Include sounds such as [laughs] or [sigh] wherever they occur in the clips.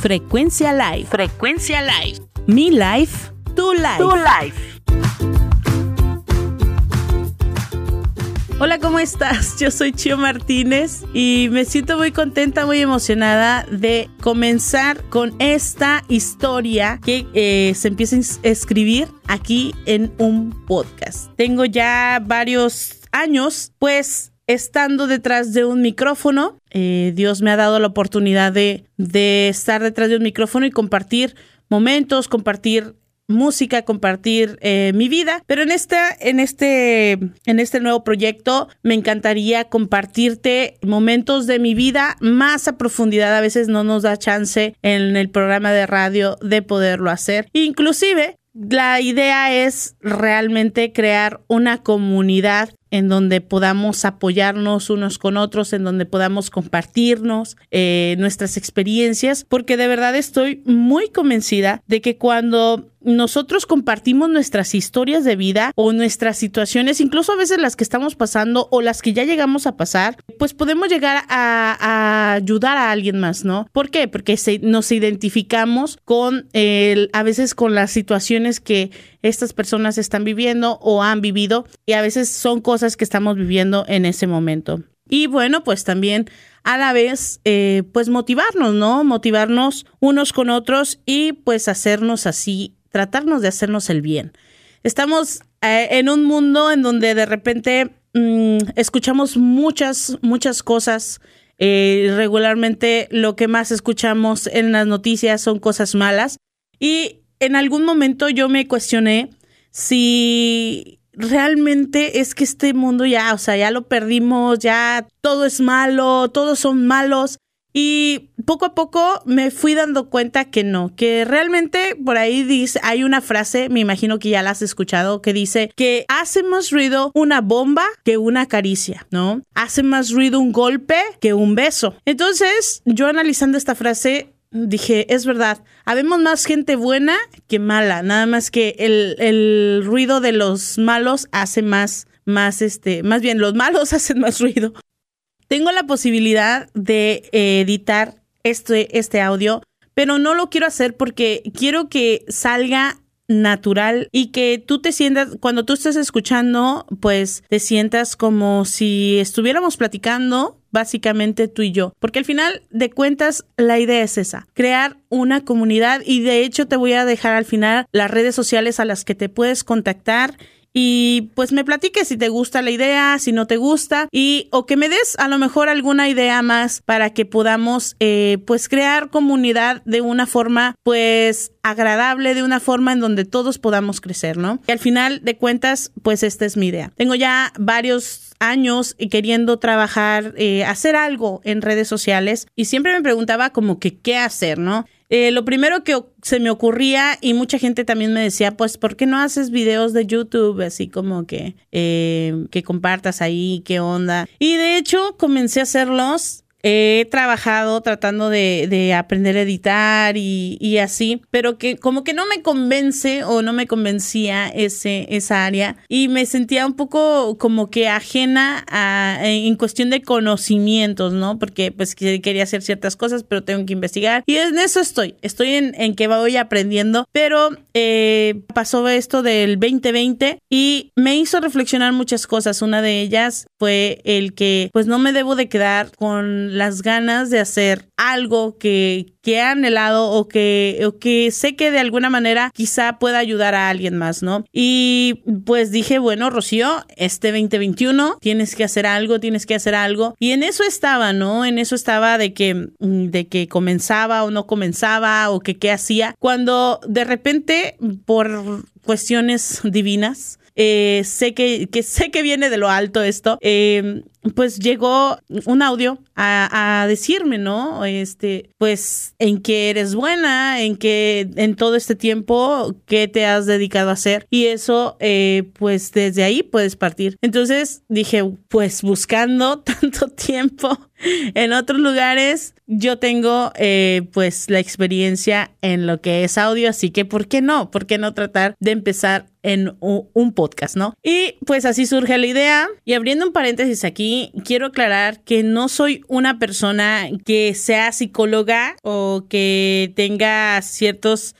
Frecuencia Live. Frecuencia Live. Mi life, tu life. Tu life. Hola, ¿cómo estás? [laughs] Yo soy Chio Martínez y me siento muy contenta, muy emocionada de comenzar con esta historia que eh, se empieza a escribir aquí en un podcast. Tengo ya varios años, pues estando detrás de un micrófono. Eh, Dios me ha dado la oportunidad de, estar detrás de un micrófono y compartir momentos, compartir música, compartir eh, mi vida. Pero en este, en este, en este nuevo proyecto me encantaría compartirte momentos de mi vida más a profundidad. A veces no nos da chance en el programa de radio de poderlo hacer. Inclusive la idea es realmente crear una comunidad en donde podamos apoyarnos unos con otros, en donde podamos compartirnos eh, nuestras experiencias, porque de verdad estoy muy convencida de que cuando nosotros compartimos nuestras historias de vida o nuestras situaciones, incluso a veces las que estamos pasando o las que ya llegamos a pasar, pues podemos llegar a, ayudar a alguien más, ¿no? ¿Por qué? Porque nos identificamos con a veces con las situaciones que estas personas están viviendo o han vivido y a veces son cosas que estamos viviendo en ese momento. Y bueno, pues también a la vez, eh, pues motivarnos, ¿no? Motivarnos unos con otros y pues hacernos así tratarnos de hacernos el bien. Estamos eh, en un mundo en donde de repente mm, escuchamos muchas, muchas cosas. Eh, regularmente lo que más escuchamos en las noticias son cosas malas. Y en algún momento yo me cuestioné si realmente es que este mundo ya, o sea, ya lo perdimos, ya todo es malo, todos son malos. Y poco a poco me fui dando cuenta que no, que realmente por ahí dice, hay una frase, me imagino que ya la has escuchado, que dice que hace más ruido una bomba que una caricia, ¿no? Hace más ruido un golpe que un beso. Entonces, yo analizando esta frase, dije, es verdad, habemos más gente buena que mala, nada más que el, el ruido de los malos hace más, más este, más bien los malos [laughs] hacen más ruido tengo la posibilidad de editar este, este audio, pero no lo quiero hacer porque quiero que salga natural y que tú te sientas, cuando tú estés escuchando, pues te sientas como si estuviéramos platicando básicamente tú y yo, porque al final de cuentas la idea es esa, crear una comunidad. Y de hecho te voy a dejar al final las redes sociales a las que te puedes contactar y pues me platiques si te gusta la idea, si no te gusta y o que me des a lo mejor alguna idea más para que podamos eh, pues crear comunidad de una forma pues agradable, de una forma en donde todos podamos crecer, ¿no? Y al final de cuentas pues esta es mi idea. Tengo ya varios años queriendo trabajar, eh, hacer algo en redes sociales y siempre me preguntaba como que qué hacer, ¿no? Eh, lo primero que se me ocurría y mucha gente también me decía, pues, ¿por qué no haces videos de YouTube así como que, eh, que compartas ahí, qué onda? Y de hecho comencé a hacerlos he trabajado tratando de, aprender a editar y, así, pero que como que no me convence o no me convencía ese, esa área y me sentía un poco como que ajena a, en cuestión de conocimientos, ¿no? Porque pues quería hacer ciertas cosas, pero tengo que investigar y en eso estoy, estoy en, en que voy aprendiendo, pero eh, pasó esto del 2020 y me hizo reflexionar muchas cosas. Una de ellas fue el que pues no me debo de quedar con las ganas de hacer algo que, que he anhelado o que, o que sé que de alguna manera quizá pueda ayudar a alguien más, ¿no? Y pues dije, bueno, Rocío, este 2021 tienes que hacer algo, tienes que hacer algo. Y en eso estaba, ¿no? En eso estaba de que, de que comenzaba o no comenzaba o que qué hacía. Cuando de repente, por cuestiones divinas, eh, sé que, que, sé que viene de lo alto esto, eh, pues llegó un audio a, decirme, ¿no? Este, pues en qué eres buena, en qué en todo este tiempo, qué te has dedicado a hacer. Y eso, eh, pues desde ahí puedes partir. Entonces dije, pues buscando [laughs] tanto tiempo en otros lugares, yo tengo eh, pues la experiencia en lo que es audio, así que ¿por qué no? ¿Por qué no tratar de empezar en un podcast, ¿no? Y pues así surge la idea. Y abriendo un paréntesis aquí, quiero aclarar que no soy una persona que sea psicóloga o que tenga ciertos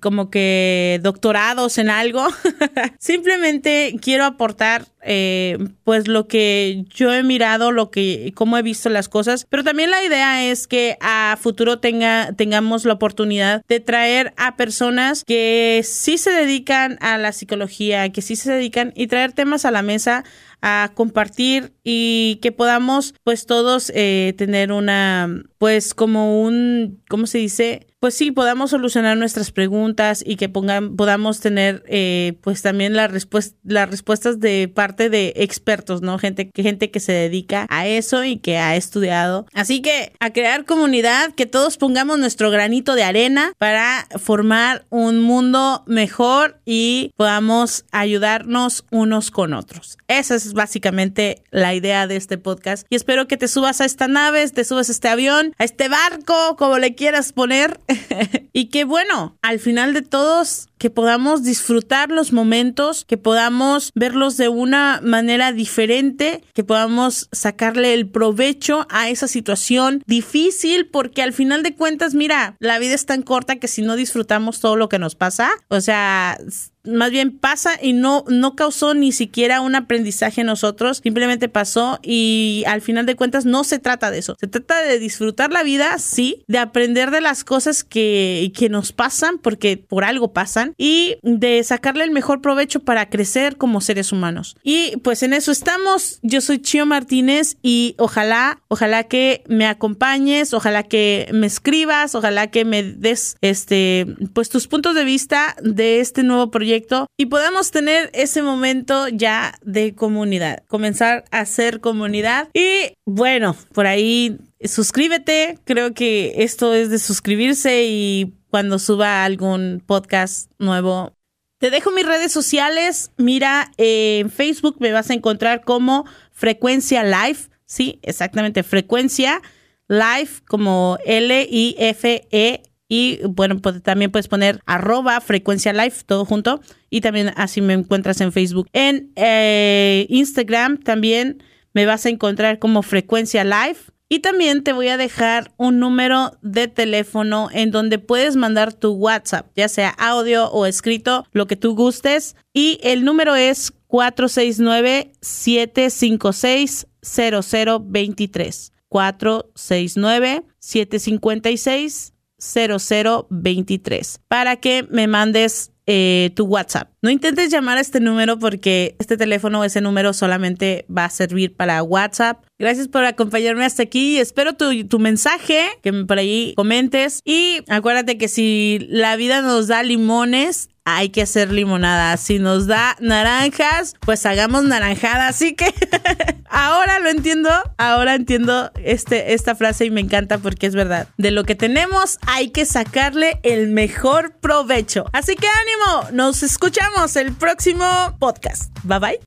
como que doctorados en algo. [laughs] Simplemente quiero aportar eh, pues lo que yo he mirado, lo que, cómo he visto las cosas, pero también la idea es que a futuro tenga, tengamos la oportunidad de traer a personas que sí se dedican a la psicología, que sí se dedican y traer temas a la mesa a compartir y que podamos pues todos eh, tener una pues como un, ¿cómo se dice? Pues sí, podamos solucionar nuestras preguntas y que pongan, podamos tener eh, pues también la respuesta, las respuestas de parte de expertos, ¿no? Gente, gente que se dedica a eso y que ha estudiado. Así que a crear comunidad, que todos pongamos nuestro granito de arena para formar un mundo mejor y podamos ayudarnos unos con otros. Esa es básicamente la idea de este podcast y espero que te subas a esta nave, te subas a este avión a este barco, como le quieras poner. [laughs] y que bueno, al final de todos, que podamos disfrutar los momentos, que podamos verlos de una manera diferente, que podamos sacarle el provecho a esa situación difícil, porque al final de cuentas, mira, la vida es tan corta que si no disfrutamos todo lo que nos pasa, o sea, más bien pasa y no, no causó ni siquiera un aprendizaje en nosotros, simplemente pasó y al final de cuentas no se trata de eso, se trata de disfrutar la vida, sí, de aprender de las cosas que, que nos pasan, porque por algo pasan, y de sacarle el mejor provecho para crecer como seres humanos. Y pues en eso estamos, yo soy Chio Martínez y ojalá, ojalá que me acompañes, ojalá que me escribas, ojalá que me des este, pues tus puntos de vista de este nuevo proyecto y podamos tener ese momento ya de comunidad, comenzar a ser comunidad. Y bueno, por ahí suscríbete, creo que esto es de suscribirse y cuando suba algún podcast nuevo. Te dejo mis redes sociales, mira, en Facebook me vas a encontrar como Frecuencia Live, sí, exactamente, Frecuencia Live como L-I-F-E y bueno, pues, también puedes poner arroba frecuencia live, todo junto. Y también así me encuentras en Facebook. En eh, Instagram también me vas a encontrar como frecuencia live. Y también te voy a dejar un número de teléfono en donde puedes mandar tu WhatsApp, ya sea audio o escrito, lo que tú gustes. Y el número es 469-756-0023. 469-756 0023 para que me mandes eh, tu WhatsApp. No intentes llamar a este número porque este teléfono, ese número solamente va a servir para WhatsApp. Gracias por acompañarme hasta aquí. Espero tu, tu mensaje, que por ahí comentes. Y acuérdate que si la vida nos da limones, hay que hacer limonada. Si nos da naranjas, pues hagamos naranjada. Así que [laughs] ahora lo entiendo. Ahora entiendo este, esta frase y me encanta porque es verdad. De lo que tenemos hay que sacarle el mejor provecho. Así que ánimo. Nos escuchamos el próximo podcast. Bye bye.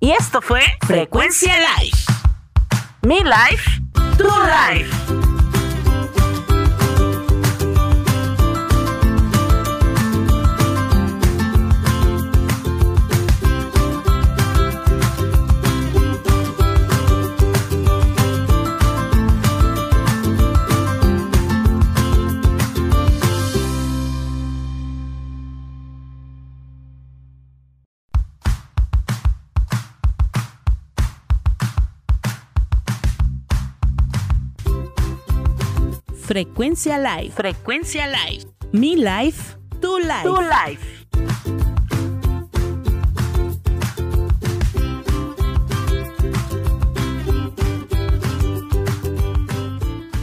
Y esto fue Frecuencia Live. Mi life, tu life. Frecuencia Live. Frecuencia Live. Mi life, tu life. Tu life.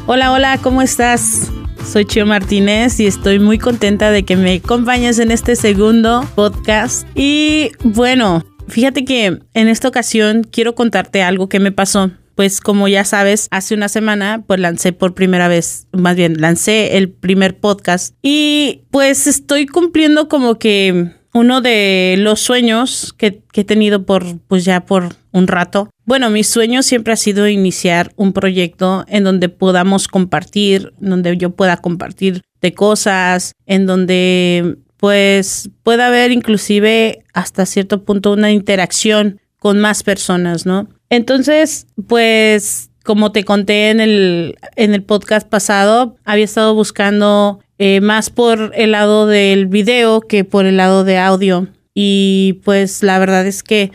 Hola, hola, ¿cómo estás? Soy Chio Martínez y estoy muy contenta de que me acompañes en este segundo podcast. Y bueno, fíjate que en esta ocasión quiero contarte algo que me pasó pues como ya sabes, hace una semana pues lancé por primera vez, más bien lancé el primer podcast y pues estoy cumpliendo como que uno de los sueños que, he tenido por pues ya por un rato. Bueno, mi sueño siempre ha sido iniciar un proyecto en donde podamos compartir, donde yo pueda compartir de cosas, en donde pues pueda haber inclusive hasta cierto punto una interacción con más personas, ¿no? Entonces, pues como te conté en el, en el podcast pasado, había estado buscando eh, más por el lado del video que por el lado de audio. Y pues la verdad es que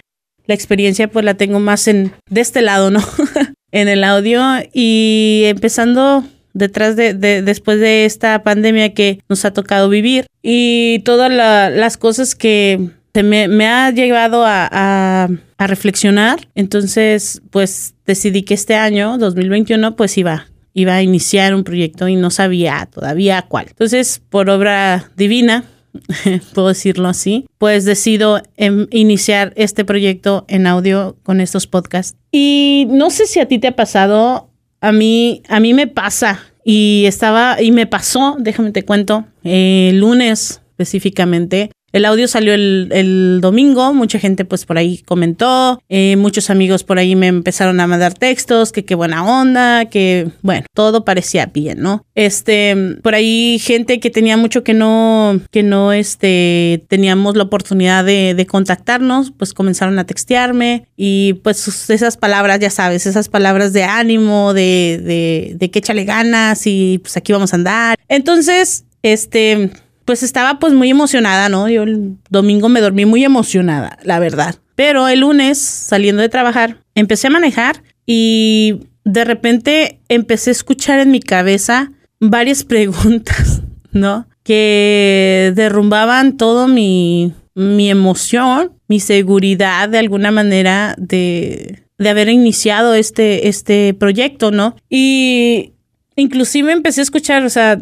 la experiencia pues la tengo más en de este lado, ¿no? [laughs] en el audio y empezando detrás de, después de esta pandemia que nos ha tocado vivir y todas las cosas que me, me ha llevado a, reflexionar. Entonces, pues decidí que este año, 2021, pues iba, iba a iniciar un proyecto y no sabía todavía cuál. Entonces, por obra divina, [laughs] puedo decirlo así, pues decido em, iniciar este proyecto en audio con estos podcasts. Y no sé si a ti te ha pasado, a mí, a mí me pasa y estaba, y me pasó, déjame te cuento, el lunes específicamente, el audio salió el, domingo, mucha gente pues por ahí comentó, eh, muchos amigos por ahí me empezaron a mandar textos, que qué buena onda, que bueno, todo parecía bien, ¿no? Este, por ahí gente que tenía mucho que no, que no, este, teníamos la oportunidad de, contactarnos, pues comenzaron a textearme y pues esas palabras, ya sabes, esas palabras de ánimo, de, que échale ganas y pues aquí vamos a andar. Entonces, este, pues estaba pues muy emocionada, ¿no? Yo el domingo me dormí muy emocionada, la verdad. Pero el lunes, saliendo de trabajar, empecé a manejar y de repente empecé a escuchar en mi cabeza varias [laughs] preguntas, ¿no? Que derrumbaban todo mi, mi emoción, mi seguridad de alguna manera de, de haber iniciado este, este proyecto, ¿no? Y inclusive empecé a escuchar, o sea,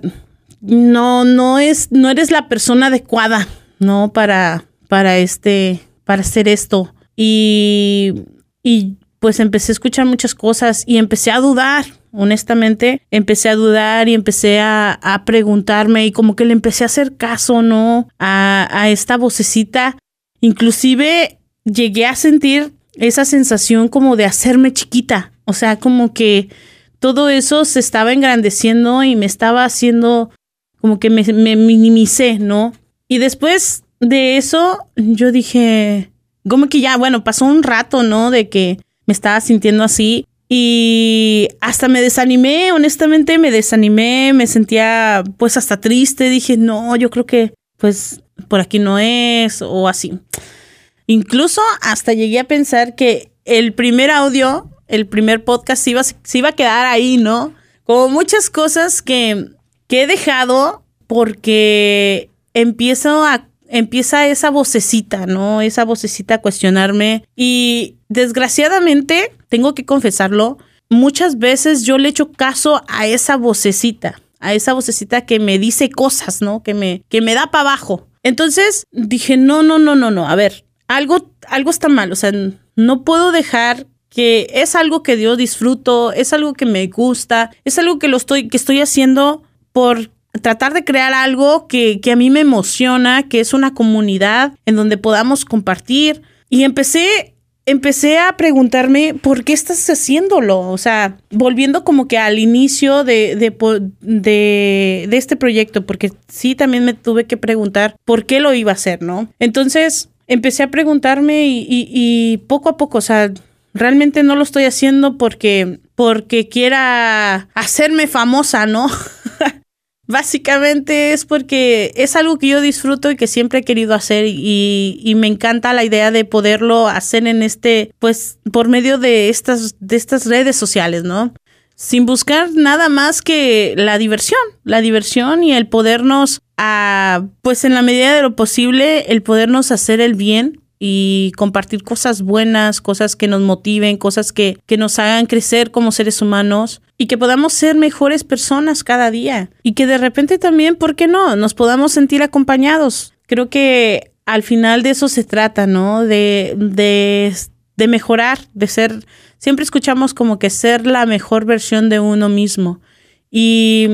no, no es, no eres la persona adecuada, ¿no? Para, para este, para hacer esto. Y, y pues empecé a escuchar muchas cosas y empecé a dudar, honestamente, empecé a dudar y empecé a, a preguntarme y como que le empecé a hacer caso, ¿no? A, a esta vocecita. Inclusive llegué a sentir esa sensación como de hacerme chiquita, o sea, como que todo eso se estaba engrandeciendo y me estaba haciendo como que me, minimicé, ¿no? Y después de eso, yo dije, como que ya, bueno, pasó un rato, ¿no? De que me estaba sintiendo así. Y hasta me desanimé, honestamente me desanimé, me sentía pues hasta triste, dije, no, yo creo que pues por aquí no es o así. Incluso hasta llegué a pensar que el primer audio, el primer podcast iba, se iba a quedar ahí, ¿no? Como muchas cosas que que he dejado porque empiezo a empieza esa vocecita, ¿no? Esa vocecita a cuestionarme y desgraciadamente, tengo que confesarlo, muchas veces yo le echo caso a esa vocecita, a esa vocecita que me dice cosas, ¿no? Que me que me da para abajo. Entonces, dije, "No, no, no, no, no, a ver, algo algo está mal, o sea, no puedo dejar que es algo que yo disfruto, es algo que me gusta, es algo que lo estoy que estoy haciendo por tratar de crear algo que, a mí me emociona, que es una comunidad en donde podamos compartir. Y empecé, empecé a preguntarme, ¿por qué estás haciéndolo? O sea, volviendo como que al inicio de, de, de, este proyecto, porque sí también me tuve que preguntar por qué lo iba a hacer, ¿no? Entonces, empecé a preguntarme y, y poco a poco, o sea, realmente no lo estoy haciendo porque porque quiera hacerme famosa, ¿no? [laughs] Básicamente es porque es algo que yo disfruto y que siempre he querido hacer y, me encanta la idea de poderlo hacer en este, pues, por medio de estas, de estas redes sociales, ¿no? Sin buscar nada más que la diversión, la diversión y el podernos, a, pues en la medida de lo posible, el podernos hacer el bien y compartir cosas buenas, cosas que nos motiven, cosas que, que nos hagan crecer como seres humanos y que podamos ser mejores personas cada día y que de repente también, ¿por qué no?, nos podamos sentir acompañados. Creo que al final de eso se trata, ¿no? De, de, de mejorar, de ser, siempre escuchamos como que ser la mejor versión de uno mismo. Y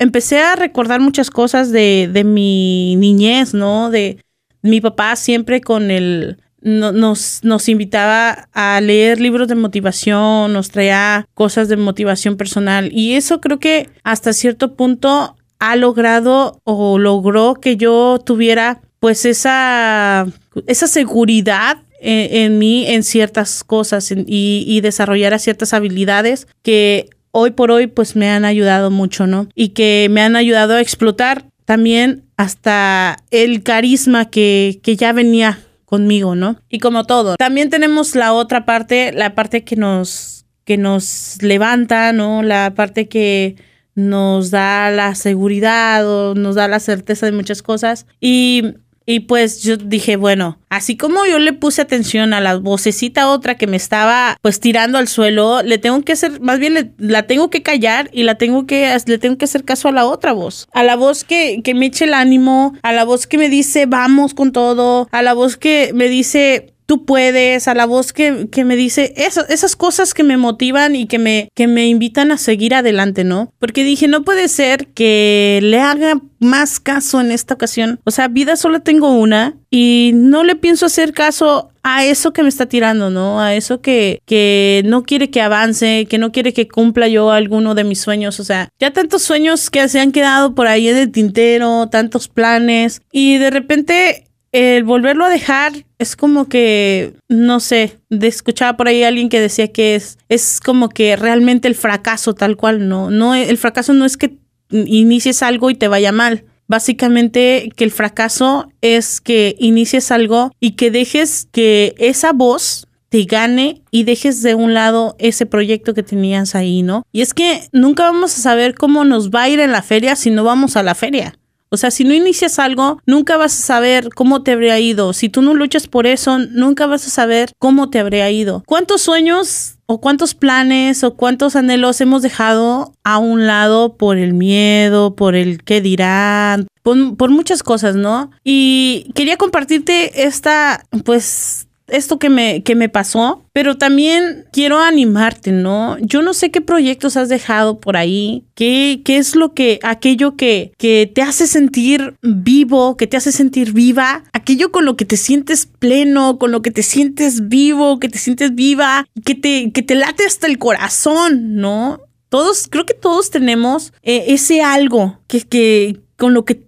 empecé a recordar muchas cosas de, de mi niñez, ¿no? De, mi papá siempre con el... nos, nos invitaba a leer libros de motivación, nos traía cosas de motivación personal y eso creo que hasta cierto punto ha logrado o logró que yo tuviera pues esa, esa seguridad eh, en, mí en ciertas cosas y, y desarrollara ciertas habilidades que hoy por hoy pues me han ayudado mucho, ¿no? Y que me han ayudado a explotar también hasta el carisma que, que ya venía conmigo, ¿no? Y como todo, también tenemos la otra parte, la parte que nos, que nos levanta, ¿no? La parte que nos da la seguridad o nos da la certeza de muchas cosas. Y y pues yo dije, bueno, así como yo le puse atención a la vocecita otra que me estaba pues tirando al suelo, le tengo que hacer, más bien la tengo que callar y la tengo que, le tengo que hacer caso a la otra voz. A la voz que, que me eche el ánimo, a la voz que me dice vamos con todo, a la voz que me dice tú puedes, a la voz que, que me dice esas cosas que me motivan y que me, que me invitan a seguir adelante, ¿no? Porque dije, no puede ser que le haga más caso en esta ocasión. O sea, vida solo tengo una y no le pienso hacer caso a eso que me está tirando, ¿no? A eso que, que no quiere que avance, que no quiere que cumpla yo alguno de mis sueños. O sea, ya tantos sueños que se han quedado por ahí en el tintero, tantos planes y de repente el volverlo a dejar es como que, no sé, de escuchaba por ahí a alguien que decía que es, es como que realmente el fracaso tal cual, no, no, el fracaso no es que inicies algo y te vaya mal. Básicamente que el fracaso es que inicies algo y que dejes que esa voz te gane y dejes de un lado ese proyecto que tenías ahí, ¿no? Y es que nunca vamos a saber cómo nos va a ir en la feria si no vamos a la feria. O sea, si no inicias algo, nunca vas a saber cómo te habría ido. Si tú no luchas por eso, nunca vas a saber cómo te habría ido. ¿Cuántos sueños o cuántos planes o cuántos anhelos hemos dejado a un lado por el miedo, por el qué dirán, por, por muchas cosas, ¿no? Y quería compartirte esta, pues, esto que me, que me pasó, pero también quiero animarte, ¿no? Yo no sé qué proyectos has dejado por ahí, qué, qué es lo que, aquello que, que te hace sentir vivo, que te hace sentir viva, aquello con lo que te sientes pleno, con lo que te sientes vivo, que te sientes viva, que te, que te late hasta el corazón, ¿no? Todos, creo que todos tenemos eh, ese algo que, que, con lo que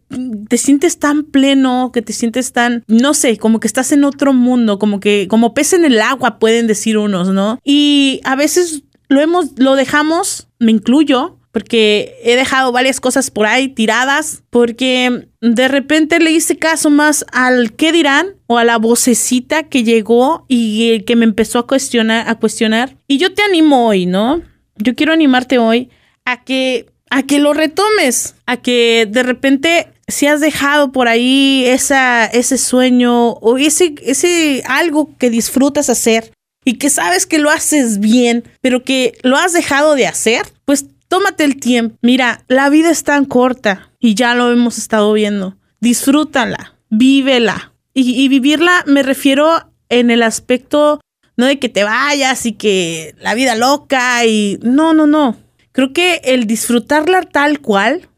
te sientes tan pleno, que te sientes tan, no sé, como que estás en otro mundo, como que, como pez en el agua, pueden decir unos, ¿no? Y a veces lo hemos, lo dejamos, me incluyo, porque he dejado varias cosas por ahí tiradas, porque de repente le hice caso más al qué dirán o a la vocecita que llegó y que me empezó a cuestionar, a cuestionar. Y yo te animo hoy, ¿no? Yo quiero animarte hoy a que a que lo retomes, a que de repente si has dejado por ahí esa, ese sueño o ese, ese algo que disfrutas hacer y que sabes que lo haces bien, pero que lo has dejado de hacer, pues tómate el tiempo. Mira, la vida es tan corta y ya lo hemos estado viendo. Disfrútala, vívela. Y, y vivirla me refiero en el aspecto no de que te vayas y que la vida loca y no, no, no. Creo que el disfrutarla tal cual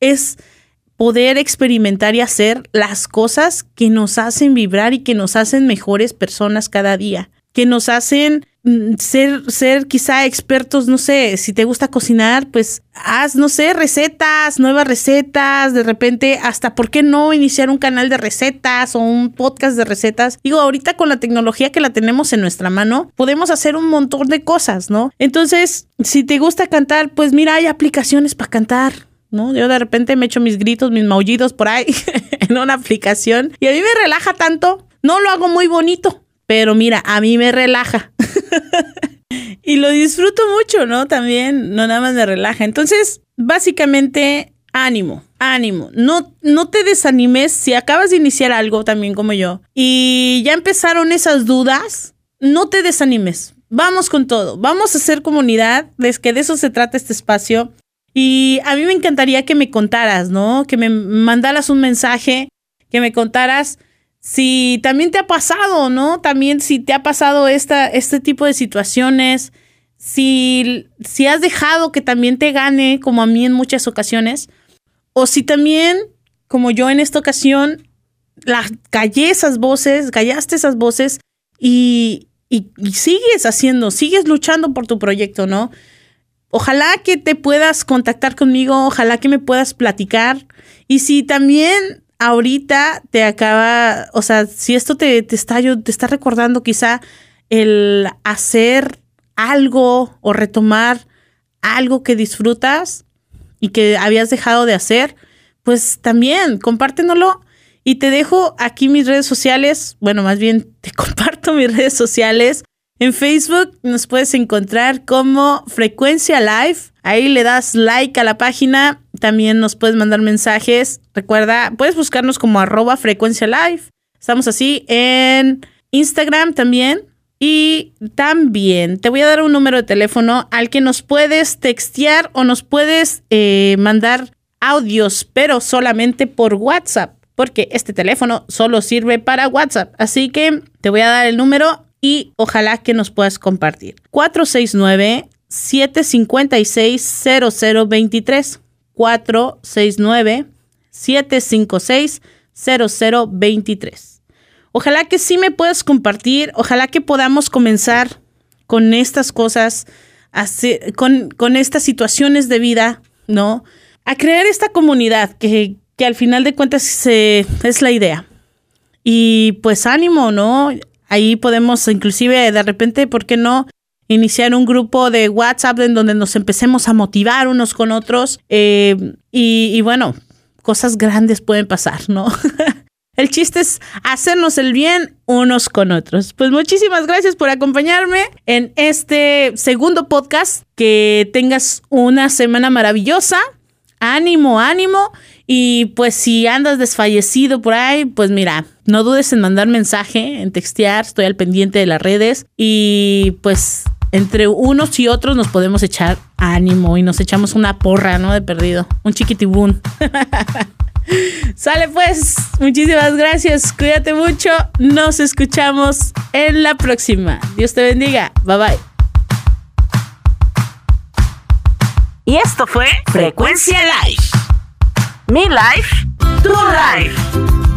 es poder experimentar y hacer las cosas que nos hacen vibrar y que nos hacen mejores personas cada día, que nos hacen ser, ser quizá expertos, no sé, si te gusta cocinar, pues haz, no sé, recetas, nuevas recetas, de repente hasta, ¿por qué no iniciar un canal de recetas o un podcast de recetas? Digo, ahorita con la tecnología que la tenemos en nuestra mano, podemos hacer un montón de cosas, ¿no? Entonces, si te gusta cantar, pues mira, hay aplicaciones para cantar. ¿no? Yo de repente me echo mis gritos, mis maullidos por ahí [laughs] en una aplicación y a mí me relaja tanto. No lo hago muy bonito, pero mira, a mí me relaja. [laughs] y lo disfruto mucho, ¿no? También, no nada más me relaja. Entonces, básicamente, ánimo, ánimo. No, no te desanimes si acabas de iniciar algo también como yo y ya empezaron esas dudas, no te desanimes. Vamos con todo. Vamos a hacer comunidad. Es que de eso se trata este espacio. Y a mí me encantaría que me contaras, ¿no? Que me mandaras un mensaje, que me contaras si también te ha pasado, ¿no? También si te ha pasado esta, este tipo de situaciones, si, si has dejado que también te gane, como a mí en muchas ocasiones, o si también, como yo en esta ocasión, la, callé esas voces, callaste esas voces y, y, y sigues haciendo, sigues luchando por tu proyecto, ¿no? Ojalá que te puedas contactar conmigo, ojalá que me puedas platicar. Y si también ahorita te acaba, o sea, si esto te, te está, te está recordando quizá el hacer algo o retomar algo que disfrutas y que habías dejado de hacer, pues también compártenoslo y te dejo aquí mis redes sociales, bueno, más bien te [laughs] comparto mis redes sociales. En Facebook nos puedes encontrar como Frecuencia Live. Ahí le das like a la página. También nos puedes mandar mensajes. Recuerda, puedes buscarnos como arroba Frecuencia Live. Estamos así en Instagram también. Y también te voy a dar un número de teléfono al que nos puedes textear o nos puedes eh, mandar audios, pero solamente por WhatsApp, porque este teléfono solo sirve para WhatsApp. Así que te voy a dar el número y ojalá que nos puedas compartir. 469 756 0023 469 756 0023 Ojalá que sí me puedas compartir, ojalá que podamos comenzar con estas cosas, con, con estas situaciones de vida, ¿no? A crear esta comunidad que, que al final de cuentas es la idea. Y pues ánimo, ¿no? Ahí podemos inclusive de repente, ¿por qué no? Iniciar un grupo de WhatsApp en donde nos empecemos a motivar unos con otros. Eh, y, y bueno, cosas grandes pueden pasar, ¿no? [laughs] El chiste es hacernos el bien unos con otros. Pues muchísimas gracias por acompañarme en este segundo podcast. Que tengas una semana maravillosa. Ánimo, ánimo. Y pues si andas desfallecido por ahí, pues mira, no dudes en mandar mensaje, en textear. Estoy al pendiente de las redes. Y pues entre unos y otros nos podemos echar ánimo y nos echamos una porra, ¿no? De perdido. Un chiquitibún. [laughs] Sale pues, muchísimas gracias, cuídate mucho, nos escuchamos en la próxima. Dios te bendiga, bye bye. Y esto fue Frecuencia Live. Mi life, tu life.